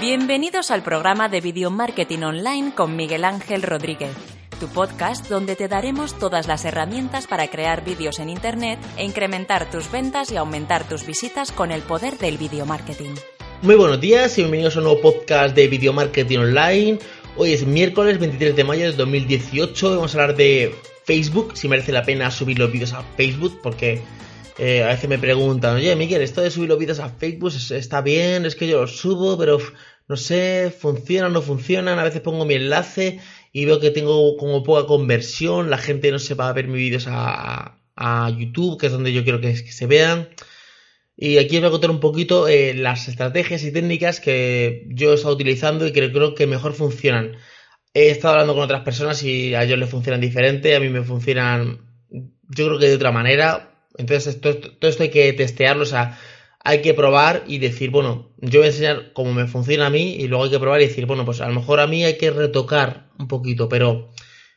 Bienvenidos al programa de Video Marketing Online con Miguel Ángel Rodríguez, tu podcast donde te daremos todas las herramientas para crear vídeos en Internet e incrementar tus ventas y aumentar tus visitas con el poder del video marketing. Muy buenos días y bienvenidos a un nuevo podcast de Video Marketing Online. Hoy es miércoles 23 de mayo de 2018. Vamos a hablar de Facebook, si merece la pena subir los vídeos a Facebook, porque eh, a veces me preguntan, oye Miguel, esto de subir los vídeos a Facebook está bien, es que yo los subo, pero no sé, funcionan o no funcionan. A veces pongo mi enlace y veo que tengo como poca conversión, la gente no se va a ver mis vídeos a, YouTube, que es donde yo quiero que, se vean. Y aquí os voy a contar un poquito eh, las estrategias y técnicas que yo he estado utilizando y que creo que mejor funcionan. He estado hablando con otras personas y a ellos les funcionan diferente, a mí me funcionan yo creo que de otra manera. Entonces todo, todo esto hay que testearlo, o sea, hay que probar y decir, bueno, yo voy a enseñar cómo me funciona a mí y luego hay que probar y decir, bueno, pues a lo mejor a mí hay que retocar un poquito, pero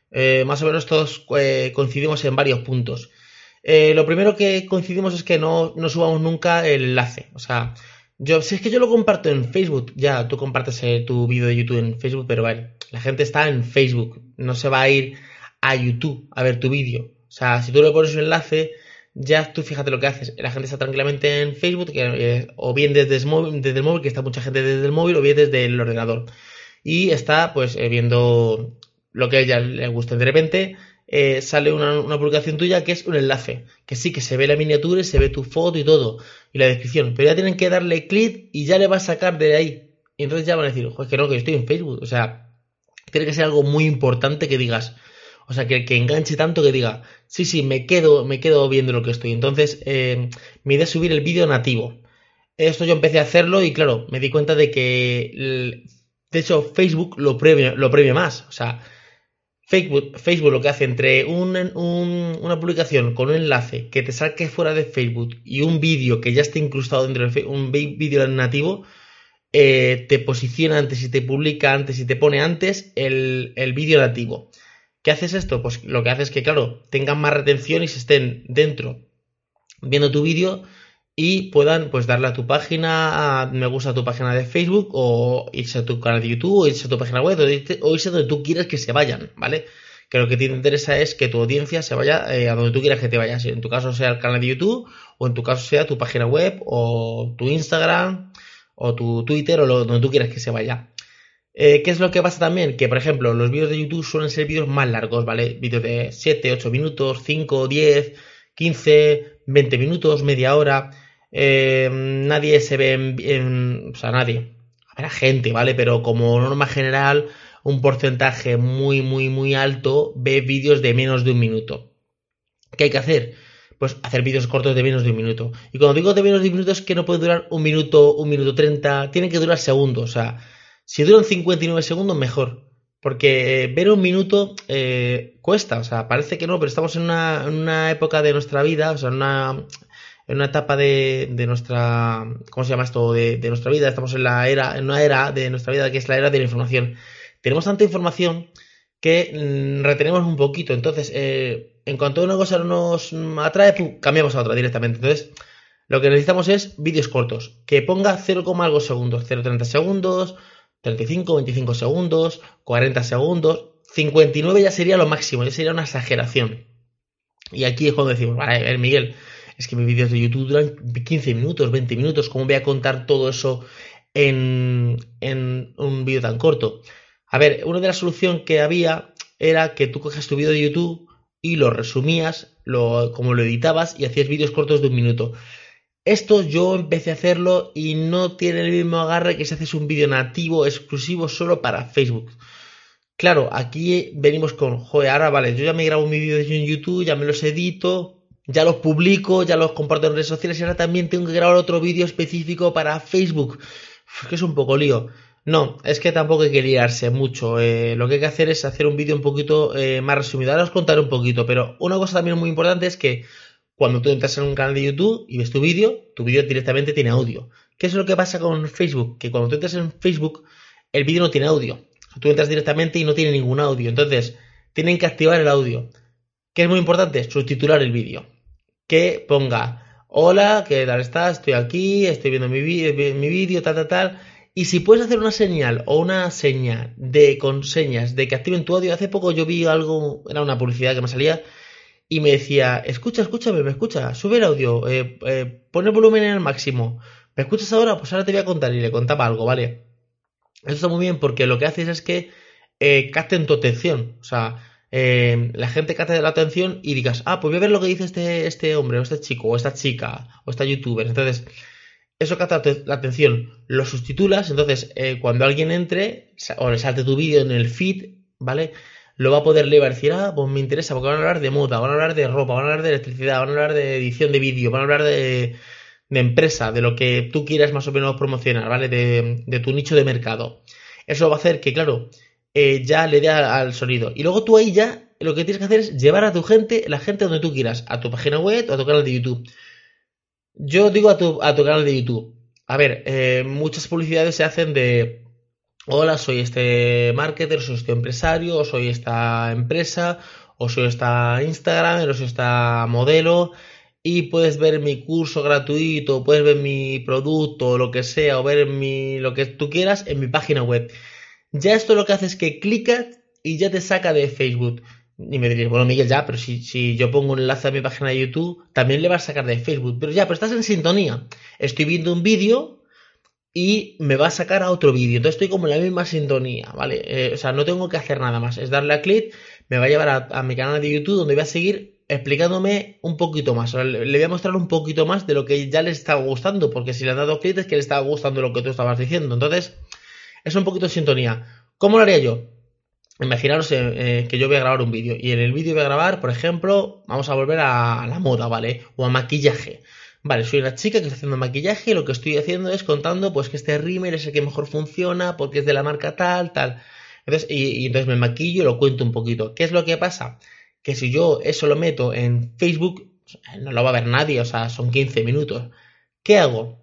eh, más o menos todos eh, coincidimos en varios puntos. Eh, lo primero que coincidimos es que no, no, subamos nunca el enlace. O sea, yo, si es que yo lo comparto en Facebook, ya tú compartes tu vídeo de YouTube en Facebook, pero vale, la gente está en Facebook, no se va a ir a YouTube a ver tu vídeo. O sea, si tú le pones un enlace, ya tú fíjate lo que haces. La gente está tranquilamente en Facebook, eh, o bien desde el, móvil, que está mucha gente desde el móvil, o bien desde el ordenador. Y está pues eh, viendo lo que a ella le guste. De repente eh, sale una, publicación tuya que es un enlace, que sí, que se ve la miniatura y se ve tu foto y todo, y la descripción, pero ya tienen que darle clic y ya le va a sacar de ahí. Y entonces ya van a decir, joder, que no, que yo estoy en Facebook. O sea, tiene que ser algo muy importante que digas, o sea, que, que enganche tanto que diga, sí, sí, me quedo, me quedo viendo lo que estoy. Entonces, eh, me idea subir el vídeo nativo. Esto yo empecé a hacerlo y claro, me di cuenta de que, de hecho, Facebook lo premia, lo premia más. O sea, Facebook, Facebook lo que hace entre un, una publicación con un enlace que te saque fuera de Facebook y un vídeo que ya esté incrustado dentro de un vídeo nativo, eh, te posiciona antes y te publica antes y te pone antes el, el vídeo nativo. ¿Qué haces esto? Pues lo que hace es que, claro, tengan más retención y se estén dentro viendo tu vídeo y puedan pues darle a tu página, me gusta a tu página de Facebook o irse a tu canal de YouTube o irse a tu página web o irse, donde tú quieres que se vayan, ¿vale? Que lo que te interesa es que tu audiencia se vaya eh, a donde tú quieras que te vayas. En tu caso sea el canal de YouTube o en tu caso sea tu página web o tu Instagram o tu Twitter o lo, donde tú quieras que se vaya. Eh, ¿Qué es lo que pasa también? Que, por ejemplo, los vídeos de YouTube suelen ser vídeos más largos, ¿vale? Vídeos de 7, 8 minutos, 5, 10, 15, 20 minutos, media hora. Eh, nadie se ve en, O sea, nadie. Habrá gente, ¿vale? Pero como norma general, un porcentaje muy, muy, muy alto ve vídeos de menos de un minuto. ¿Qué hay que hacer? Pues hacer vídeos cortos de menos de un minuto. Y cuando digo de menos de un minuto es que no puede durar un minuto, un minuto treinta, tienen que durar segundos. O sea, si duran 59 segundos, mejor. Porque ver un minuto eh, cuesta, o sea, parece que no, pero estamos en una, época de nuestra vida, o sea, en una, en una etapa de, de, nuestra, ¿cómo se llama esto? De, de, nuestra vida, estamos en la era, en una era de nuestra vida que es la era de la información. Tenemos tanta información que mm, retenemos un poquito, entonces, eh, en cuanto una cosa nos atrae, cambiamos a otra directamente. Entonces, lo que necesitamos es vídeos cortos, que ponga 0, algo segundos, 0,30 segundos, 35, 25 segundos, 40 segundos, 59 ya sería lo máximo, ya sería una exageración. Y aquí es cuando decimos, vale, a ver, Miguel, es que mis vídeos de YouTube duran 15 minutos, 20 minutos, ¿cómo voy a contar todo eso en, en un vídeo tan corto? A ver, una de las soluciones que había era que tú coges tu vídeo de YouTube y lo resumías, lo, como lo editabas y hacías vídeos cortos de un minuto. Esto yo empecé a hacerlo y no tiene el mismo agarre que si haces un vídeo nativo exclusivo solo para Facebook. Claro, aquí venimos con, joder, ahora vale, yo ya me grabo mis vídeos en YouTube, ya me los edito, ya los publico, ya los comparto en redes sociales y ahora también tengo que grabar otro vídeo específico para Facebook. que es un poco lío. No, es que tampoco hay que liarse mucho. Eh, lo que hay que hacer es hacer un vídeo un poquito eh, más resumido. Ahora os contaré un poquito, pero una cosa también muy importante es que cuando tú entras en un canal de YouTube y ves tu vídeo, tu vídeo directamente tiene audio. ¿Qué es lo que pasa con Facebook? Que cuando tú entras en Facebook, el vídeo no tiene audio. Tú entras directamente y no tiene ningún audio. Entonces, tienen que activar el audio. ¿Qué es muy importante? Subtitular el vídeo. Que ponga, hola, ¿qué tal estás? Estoy aquí, estoy viendo mi vídeo, tal, tal, tal. Y si puedes hacer una señal o una seña de con señas de que activen tu audio, hace poco yo vi algo, era una publicidad que me salía y me decía, escucha, escúchame, me escucha, sube el audio, eh, eh, pon el volumen en el máximo. ¿Me escuchas ahora? Pues ahora te voy a contar y le contaba algo, ¿vale? Eso está muy bien porque lo que haces es que eh, capten tu atención. O sea, eh, la gente capte la atención y digas, ah, pues voy a ver lo que dice este, este hombre, o este chico, o esta chica, o esta youtuber. Entonces, eso capta la atención, lo sustitulas, entonces eh, cuando alguien entre o le salte tu vídeo en el feed, ¿vale? Lo va a poder leer decir, ah, pues me interesa, porque van a hablar de moda, van a hablar de ropa, van a hablar de electricidad, van a hablar de edición de vídeo, van a hablar de, de empresa, de lo que tú quieras más o menos promocionar, ¿vale? De, de tu nicho de mercado. Eso va a hacer que, claro, eh, ya le dé al sonido. Y luego tú ahí ya lo que tienes que hacer es llevar a tu gente, la gente donde tú quieras, a tu página web o a tu canal de YouTube. Yo digo a tu, a tu canal de YouTube. A ver, eh, muchas publicidades se hacen de hola, soy este marketer, soy este empresario, o soy esta empresa, o soy esta Instagram, o soy esta modelo, y puedes ver mi curso gratuito, puedes ver mi producto, lo que sea, o ver mi, lo que tú quieras en mi página web. Ya esto lo que hace es que clicas y ya te saca de Facebook. Y me diréis, bueno, Miguel, ya, pero si, si, yo pongo un enlace a mi página de YouTube, también le va a sacar de Facebook. Pero ya, pero estás en sintonía. Estoy viendo un vídeo y me va a sacar a otro vídeo. Entonces estoy como en la misma sintonía, ¿vale? Eh, o sea, no tengo que hacer nada más. Es darle a clic, me va a llevar a, mi canal de YouTube donde voy a seguir explicándome un poquito más. le, voy a mostrar un poquito más de lo que ya le estaba gustando, porque si le has dado clic es que le estaba gustando lo que tú estabas diciendo. Entonces, es un poquito de sintonía. ¿Cómo lo haría yo? Imaginaros eh, eh, que yo voy a grabar un vídeo y en el vídeo voy a grabar, por ejemplo, vamos a volver a la moda, ¿vale? O a maquillaje. Vale, soy una chica que está haciendo maquillaje y lo que estoy haciendo es contando pues que este rímel es el que mejor funciona porque es de la marca tal, tal. Entonces, y, y entonces me maquillo y lo cuento un poquito. ¿Qué es lo que pasa? Que si yo eso lo meto en Facebook, no lo va a ver nadie, o sea, son 15 minutos. ¿Qué hago?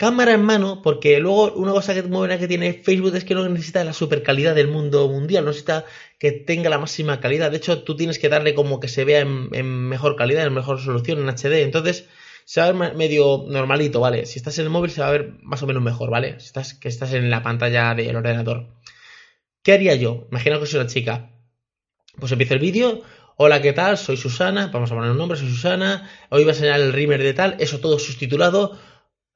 cámara en mano, porque luego una cosa que, muy buena que tiene Facebook es que no necesita la super calidad del mundo mundial, no necesita que tenga la máxima calidad. De hecho, tú tienes que darle como que se vea en, mejor calidad, en mejor resolución, en HD. Entonces, se va a ver medio normalito, ¿vale? Si estás en el móvil se va a ver más o menos mejor, ¿vale? Si estás, que estás en la pantalla del ordenador. ¿Qué haría yo? Imagina que soy una chica. Pues empiezo el vídeo. Hola, ¿qué tal? Soy Susana. Vamos a poner un nombre, soy Susana. Hoy va a enseñar el rimmer de tal. Eso todo subtitulado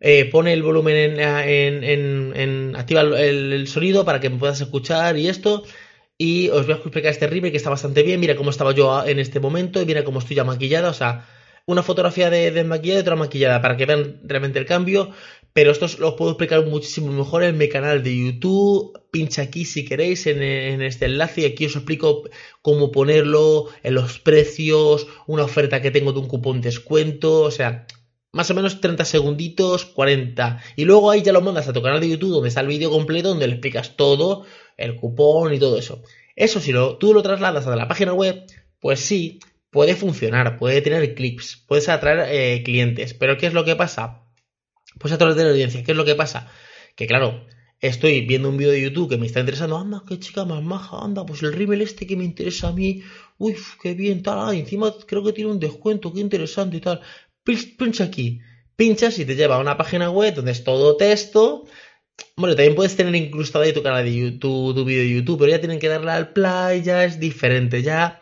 eh, pone el volumen en, en, activa el, sonido para que me puedas escuchar y esto. Y os voy a explicar este rímel que está bastante bien. Mira cómo estaba yo en este momento y mira cómo estoy ya maquillada. O sea, una fotografía de, de maquillada y otra maquillada para que vean realmente el cambio. Pero esto os lo puedo explicar muchísimo mejor en mi canal de YouTube. Pincha aquí si queréis en, en, este enlace y aquí os explico cómo ponerlo, en los precios, una oferta que tengo de un cupón descuento. O sea, más o menos 30 segunditos, 40. Y luego ahí ya lo mandas a tu canal de YouTube donde está el vídeo completo, donde le explicas todo, el cupón y todo eso. Eso si lo, tú lo trasladas a la página web, pues sí, puede funcionar, puede tener clips, puedes atraer eh, clientes. Pero ¿qué es lo que pasa? Pues a través de la audiencia, ¿qué es lo que pasa? Que claro, estoy viendo un vídeo de YouTube que me está interesando, anda, qué chica más maja, anda, pues el rímel este que me interesa a mí, uy, qué bien, tal, ah, encima creo que tiene un descuento, qué interesante y tal pincha aquí, pinchas y te lleva a una página web donde es todo texto. Bueno, también puedes tener incrustado ahí tu canal de YouTube, tu vídeo de YouTube, pero ya tienen que darle al play, ya es diferente, ya,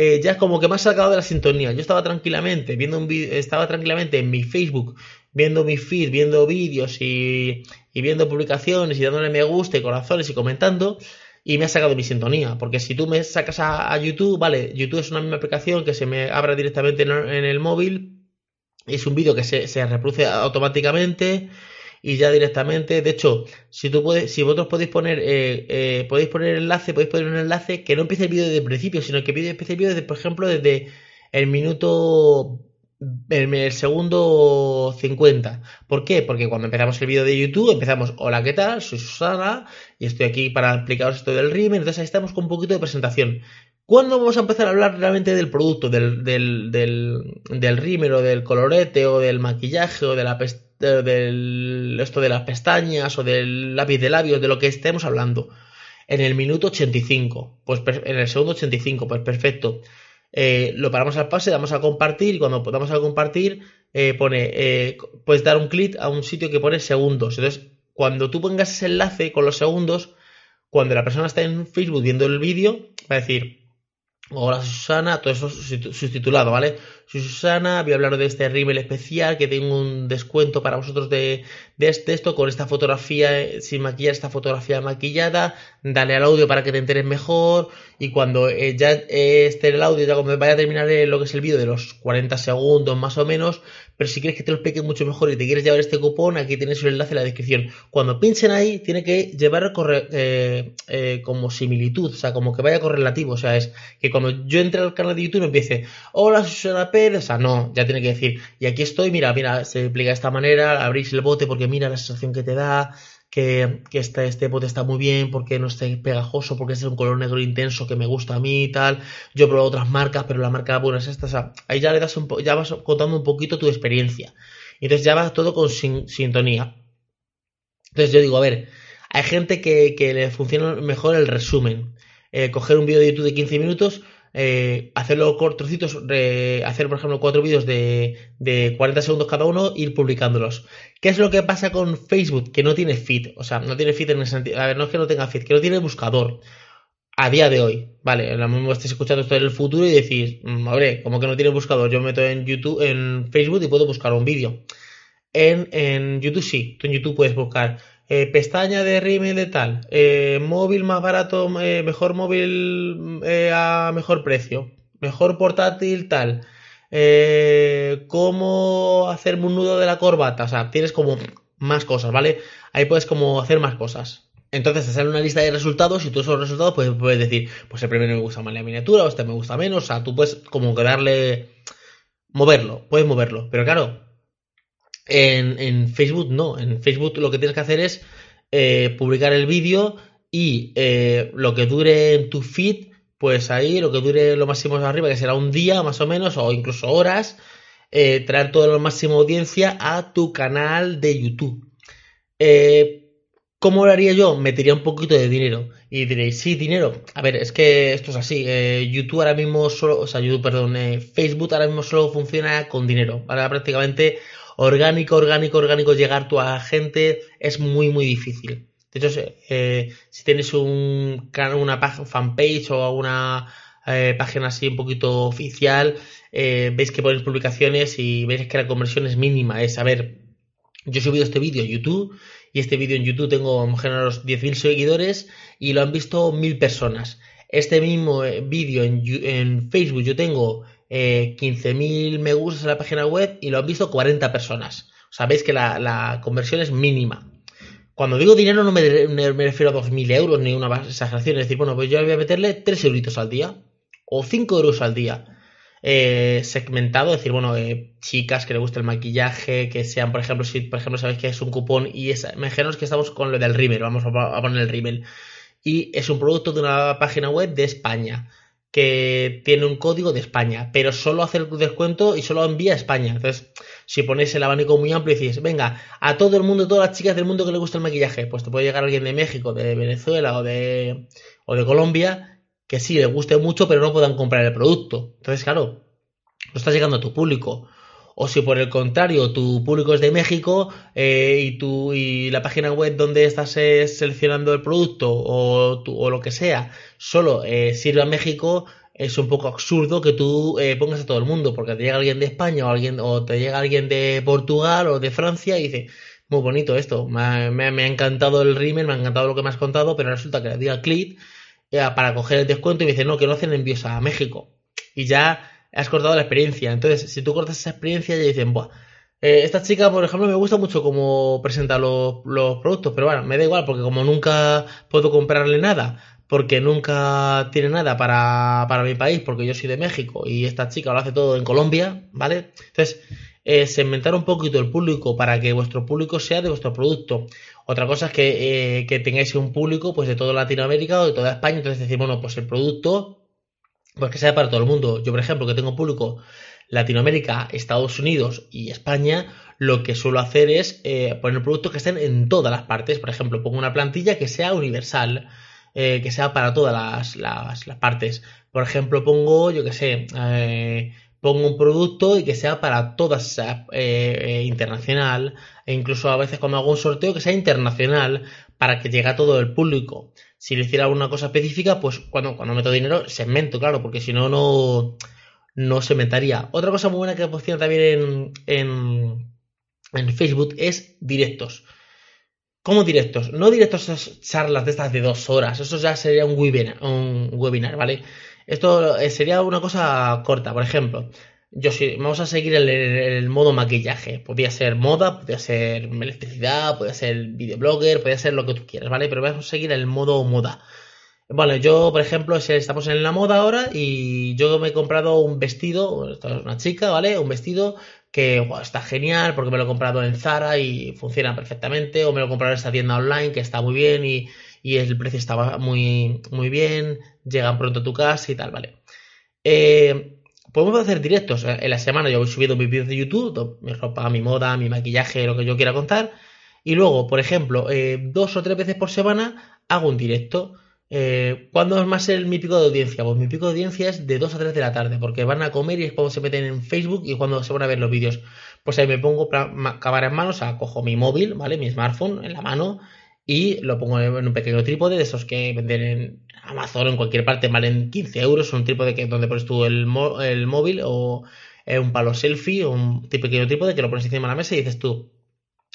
eh, ya como que me ha sacado de la sintonía. Yo estaba tranquilamente viendo un estaba tranquilamente en mi Facebook, viendo mi feed, viendo vídeos y, y viendo publicaciones y dándole me gusta y corazones y comentando y me ha sacado mi sintonía. Porque si tú me sacas a, YouTube, vale, YouTube es una misma aplicación que se me abra directamente en el móvil, es un vídeo que se, reproduce automáticamente y ya directamente. De hecho, si tú puedes, si vosotros podéis poner, eh, eh, podéis poner enlace, podéis poner un enlace que no empiece el vídeo desde el principio, sino que empiece el vídeo desde, por ejemplo, desde el minuto el, segundo 50. ¿Por qué? Porque cuando empezamos el vídeo de YouTube empezamos, hola, ¿qué tal? Soy Susana y estoy aquí para explicaros esto del rímel. Entonces ahí estamos con un poquito de presentación. ¿Cuándo vamos a empezar a hablar realmente del producto, del, del, del, del o del colorete o del maquillaje o de la del, esto de las pestañas o del lápiz de labios, de lo que estemos hablando? En el minuto 85, pues en el segundo 85, pues perfecto. Eh, lo paramos al pase, damos a compartir y cuando damos a compartir eh, pone, eh, puedes dar un clic a un sitio que pone segundos. Entonces, cuando tú pongas ese enlace con los segundos, cuando la persona está en Facebook viendo el vídeo, va a decir, Hola Susana, todo eso subtitulado, ¿vale? Soy Susana, voy a hablar de este rímel especial, que tengo un descuento para vosotros de, de este, esto, con esta fotografía eh, sin maquillar, esta fotografía maquillada, dale al audio para que te enteres mejor, y cuando eh, ya esté el audio, ya cuando vaya a terminar lo que es el vídeo de los 40 segundos más o menos, pero si quieres que te lo explique mucho mejor y te quieres llevar este cupón, aquí tienes el enlace en la descripción. Cuando pinchen ahí, tiene que llevar eh, eh, como similitud, o sea, como que vaya correlativo, o sea, es que cuando yo entre al canal de YouTube empiece, hola Susana Pérez, o sea, no, ya tiene que decir, y aquí estoy, mira, mira, se explica de esta manera, abrís el bote porque mira la sensación que te da, que, este, este bote está muy bien porque no está pegajoso, porque es un color negro intenso que me gusta a mí y tal. Yo he probado otras marcas, pero la marca buena es esta. O sea, ahí ya le das un ya vas contando un poquito tu experiencia. Entonces ya va todo con sintonía. Entonces yo digo, a ver, hay gente que, que le funciona mejor el resumen. Eh, coger un vídeo de YouTube de 15 minutos, eh, hacerlo hacer por ejemplo cuatro vídeos de, de 40 segundos cada uno, ir publicándolos. ¿Qué es lo que pasa con Facebook? Que no tiene feed, o sea, no tiene feed en el sentido, a ver, no es que no tenga feed, que no tiene buscador. A día de hoy, vale, lo mismo estáis escuchando esto en el futuro y decís, hombre, como que no tiene buscador, yo me meto en YouTube, en Facebook y puedo buscar un vídeo. En, en YouTube sí, tú en YouTube puedes buscar eh, pestaña de rímel de tal, eh, móvil más barato, eh, mejor móvil a mejor precio, mejor portátil tal, cómo hacerme un nudo de la corbata, o sea, tienes como más cosas, ¿vale? Ahí puedes como hacer más cosas. Entonces te sale una lista de resultados y tú esos resultados pues, puedes decir, pues el primero me gusta más la miniatura o este me gusta menos, o sea, tú puedes como que darle, moverlo, puedes moverlo, pero claro, en, Facebook no, en Facebook lo que tienes que hacer es eh, publicar el vídeo y eh, lo que dure en tu feed, pues ahí lo que dure lo máximo arriba, que será un día más o menos, o incluso horas, eh, traer toda la máxima audiencia a tu canal de YouTube. ¿Cómo lo haría yo? Metería un poquito de dinero. Y diréis, sí, dinero. A ver, es que esto es así. YouTube ahora mismo solo, o sea, YouTube, perdón, Facebook ahora mismo solo funciona con dinero. Ahora prácticamente orgánico, orgánico, orgánico, llegar tu a gente es muy, muy difícil. De hecho, eh, si tienes un, una fanpage o una eh, página así un poquito oficial, eh, veis que pones publicaciones y veis que la conversión es mínima. Es, a ver, yo he subido este vídeo a YouTube y este vídeo en YouTube tengo más o menos 10.000 seguidores y lo han visto 1.000 personas. Este mismo vídeo en, en Facebook yo tengo eh, 15.000 me gustas en la página web y lo han visto 40 personas. Sabéis que la, conversión es mínima. Cuando digo dinero no me, refiero a 2.000 euros ni una exageración. Es decir, bueno, pues yo voy a meterle 3 euritos al día o 5 euros al día. Eh, segmentado, es decir, bueno, eh, chicas que le guste el maquillaje, que sean, por ejemplo, si por ejemplo sabéis que es un cupón y es, que estamos con lo del rímel, vamos a, poner el rímel, y es un producto de una página web de España que tiene un código de España, pero solo hace el descuento y solo envía a España. Entonces, si ponéis el abanico muy amplio y decís, venga, a todo el mundo, todas las chicas del mundo que le gusta el maquillaje, pues te puede llegar alguien de México, de Venezuela o de, o de Colombia, que sí le guste mucho, pero no puedan comprar el producto. Entonces, claro, no está llegando a tu público. O si por el contrario tu público es de México eh, y, tu, y la página web donde estás eh, seleccionando el producto o, o, lo que sea solo eh, sirve a México, es un poco absurdo que tú pongas a todo el mundo, porque te llega alguien de España o, alguien, o te llega alguien de Portugal o de Francia y dice, muy bonito esto, me ha, encantado el rímel, me ha encantado lo que me has contado, pero resulta que le diga clic para coger el descuento y me dice, no, que no hacen envíos a México. Y ya has cortado la experiencia. Entonces, si tú cortas esa experiencia, ya dicen, Buah, eh, esta chica, por ejemplo, me gusta mucho cómo presenta los, productos, pero bueno, me da igual, porque como nunca puedo comprarle nada, porque nunca tiene nada para, para mi país, porque yo soy de México y esta chica lo hace todo en Colombia, ¿vale? Entonces, eh, segmentar un poquito el público para que vuestro público sea de vuestro producto. Otra cosa es que, eh, que tengáis un público pues de toda Latinoamérica o de toda España, entonces decir, bueno, pues el producto pues que sea para todo el mundo. Yo, por ejemplo, que tengo público Latinoamérica, Estados Unidos y España, lo que suelo hacer es eh, poner productos que estén en todas las partes. Por ejemplo, pongo una plantilla que sea universal, eh, que sea para todas las, las, partes. Por ejemplo, pongo, yo que sé, eh, pongo un producto y que sea para todas, internacional, e incluso a veces cuando hago un sorteo que sea internacional para que llegue a todo el público. Si le hiciera alguna cosa específica, pues cuando, cuando meto dinero, segmento, claro, porque si no, no, no segmentaría. Otra cosa muy buena que funciona también en, en, Facebook es directos. ¿Cómo directos? No directos esas charlas de estas de dos horas. Eso ya sería un webinar, un webinar ¿vale? Esto eh, sería una cosa corta. Por ejemplo, yo sí, vamos a seguir el, modo maquillaje. Podría ser moda, podría ser electricidad, podría ser videoblogger, podría ser lo que tú quieras, ¿vale? Pero vamos a seguir el modo moda. Bueno, yo, por ejemplo, estamos en la moda ahora y yo me he comprado un vestido, esta es una chica, ¿vale? Un vestido que está genial porque me lo he comprado en Zara y funciona perfectamente, o me lo he comprado en esta tienda online que está muy bien y, el precio estaba muy, muy bien, llegan pronto a tu casa y tal, ¿vale? Eh, podemos hacer directos en la semana, yo voy subiendo mis vídeos de YouTube, mi ropa, mi moda, mi maquillaje, lo que yo quiera contar, y luego, por ejemplo, eh, dos o tres veces por semana hago un directo eh, ¿Cuándo es más el, mi pico de audiencia? Pues mi pico de audiencia es de 2 a 3 de la tarde, porque van a comer y es cuando se meten en Facebook y cuando se van a ver los vídeos. Pues ahí me pongo cámara en mano, o sea, cojo mi móvil, ¿vale? Mi smartphone en la mano y lo pongo en un pequeño trípode de esos que venden en Amazon o en cualquier parte, valen 15 euros, un trípode que donde pones tú el, el móvil o un palo selfie o un pequeño trípode que lo pones encima de la mesa y dices tú,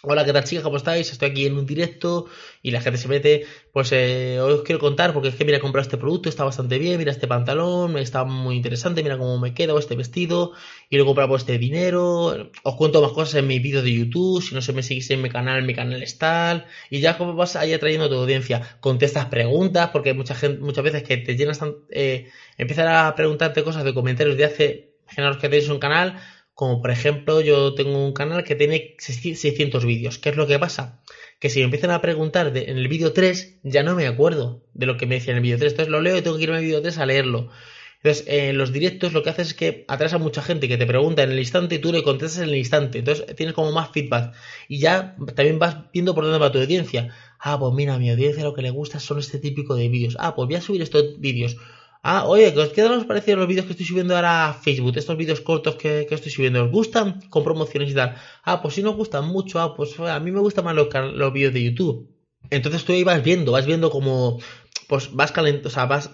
Hola, ¿qué tal chicas? ¿Cómo estáis? Estoy aquí en un directo y la gente se mete, pues eh, os quiero contar porque es que mira, he comprado este producto, está bastante bien, mira este pantalón, está muy interesante, mira cómo me queda este vestido y lo he comprado por este dinero, os cuento más cosas en mi vídeo de YouTube, si no se me seguís en mi canal, mi canal es tal, y ya como vas ahí atrayendo a tu audiencia, contestas preguntas, porque mucha gente, muchas veces que te llenas, eh, empiezan a preguntarte cosas de comentarios de hace, imaginaos que tenéis un canal, como por ejemplo, yo tengo un canal que tiene 600 vídeos. ¿Qué es lo que pasa? Que si me empiezan a preguntar en el vídeo 3, ya no me acuerdo de lo que me decían en el vídeo 3. Entonces lo leo y tengo que irme al vídeo 3 a leerlo. Entonces, en los directos lo que haces es que atraes a mucha gente que te pregunta en el instante y tú le contestas en el instante. Entonces, tienes como más feedback. Y ya también vas viendo por dónde va tu audiencia. Ah, pues mira, mi audiencia lo que le gusta son este típico de vídeos. Ah, pues voy a subir estos vídeos. Ah, oye, ¿qué os parecido los vídeos que estoy subiendo ahora a Facebook? Estos vídeos cortos que, estoy subiendo, ¿os gustan? Con promociones y tal. Ah, pues si no os gustan mucho, ah, pues a mí me gustan más los, los vídeos de YouTube. Entonces tú ahí vas viendo, vas viendo como, pues vas calentando, o sea, vas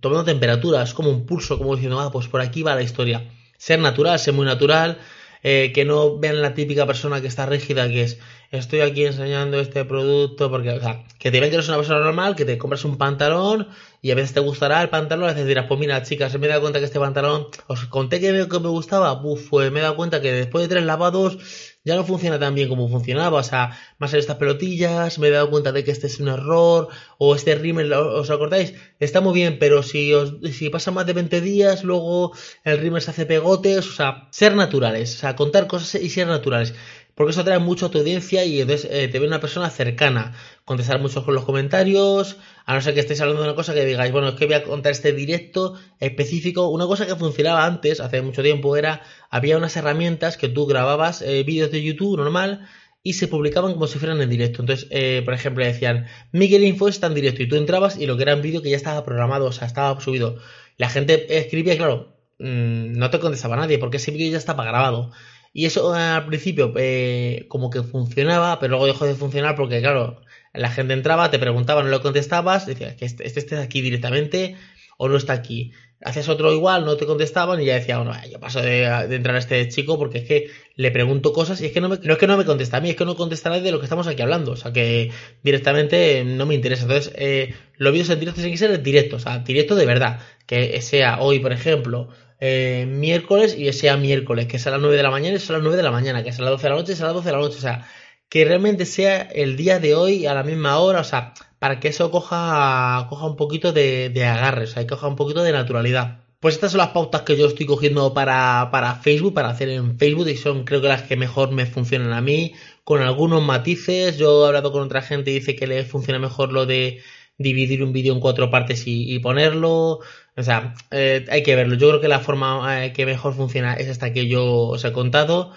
tomando temperaturas, como un pulso, como diciendo, ah, pues por aquí va la historia. Ser natural, ser muy natural, eh, que no vean la típica persona que está rígida, que es, estoy aquí enseñando este producto, porque, o sea, que te ven que eres una persona normal, que te compras un pantalón y a veces te gustará el pantalón, a veces dirás, pues mira, chicas, me he dado cuenta que este pantalón, os conté que me, que me gustaba, pues me he dado cuenta que después de tres lavados ya no funciona tan bien como funcionaba, o sea, más en estas pelotillas, me he dado cuenta de que este es un error, o este rímel, ¿os acordáis? Está muy bien, pero si, os, si pasa más de 20 días, luego el rímel se hace pegotes, o sea, ser naturales, o sea, contar cosas y ser naturales porque eso atrae mucho a tu audiencia y entonces eh, te ve una persona cercana. Contestar mucho con los comentarios, a no ser que estéis hablando de una cosa que digáis, bueno, es que voy a contar este directo específico. Una cosa que funcionaba antes, hace mucho tiempo, era, había unas herramientas que tú grababas eh, vídeos de YouTube normal y se publicaban como si fueran en directo. Entonces, eh, por ejemplo, decían, Miguel Info está en directo y tú entrabas y lo que era un vídeo que ya estaba programado, o sea, estaba subido. La gente escribía, claro, mm, no te contestaba nadie porque ese vídeo ya estaba grabado. Y eso al principio eh, como que funcionaba, pero luego dejó de funcionar porque, claro, la gente entraba, te preguntaba, no lo contestabas, decías que este, este está aquí directamente o no está aquí. Hacías otro igual, no te contestaban y ya decía, bueno, yo paso de, entrar a este chico porque es que le pregunto cosas y es que no, me, no es que no me contesta a mí, es que no contesta nadie de lo que estamos aquí hablando. O sea que directamente no me interesa. Entonces, eh, los vídeos en directo tienen que ser directos, o sea, directo de verdad. Que sea hoy, por ejemplo, eh, miércoles y sea miércoles, que es a las 9 de la mañana y es a las 9 de la mañana, que es a las 12 de la noche y es a las 12 de la noche. O sea, que realmente sea el día de hoy a la misma hora, o sea, para que eso coja, coja un poquito de, agarre, o sea, y coja un poquito de naturalidad. Pues estas son las pautas que yo estoy cogiendo para, para Facebook, para hacer en Facebook, y son creo que las que mejor me funcionan a mí, con algunos matices. Yo he hablado con otra gente y dice que le funciona mejor lo de dividir un vídeo en cuatro partes y, ponerlo. O sea, eh, hay que verlo. Yo creo que la forma eh, que mejor funciona es esta que yo os he contado.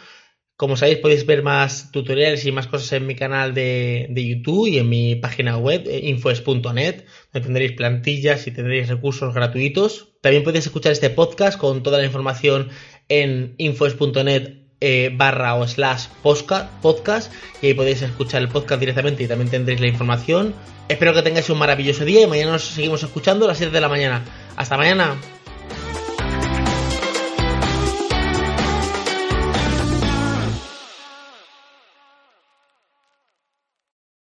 Como sabéis, podéis ver más tutoriales y más cosas en mi canal de, YouTube y en mi página web, eh, infoes.net, donde tendréis plantillas y tendréis recursos gratuitos. También podéis escuchar este podcast con toda la información en infos.net eh, barra o slash podcast y ahí podéis escuchar el podcast directamente y también tendréis la información. Espero que tengáis un maravilloso día y mañana nos seguimos escuchando a las 7 de la mañana. Hasta mañana.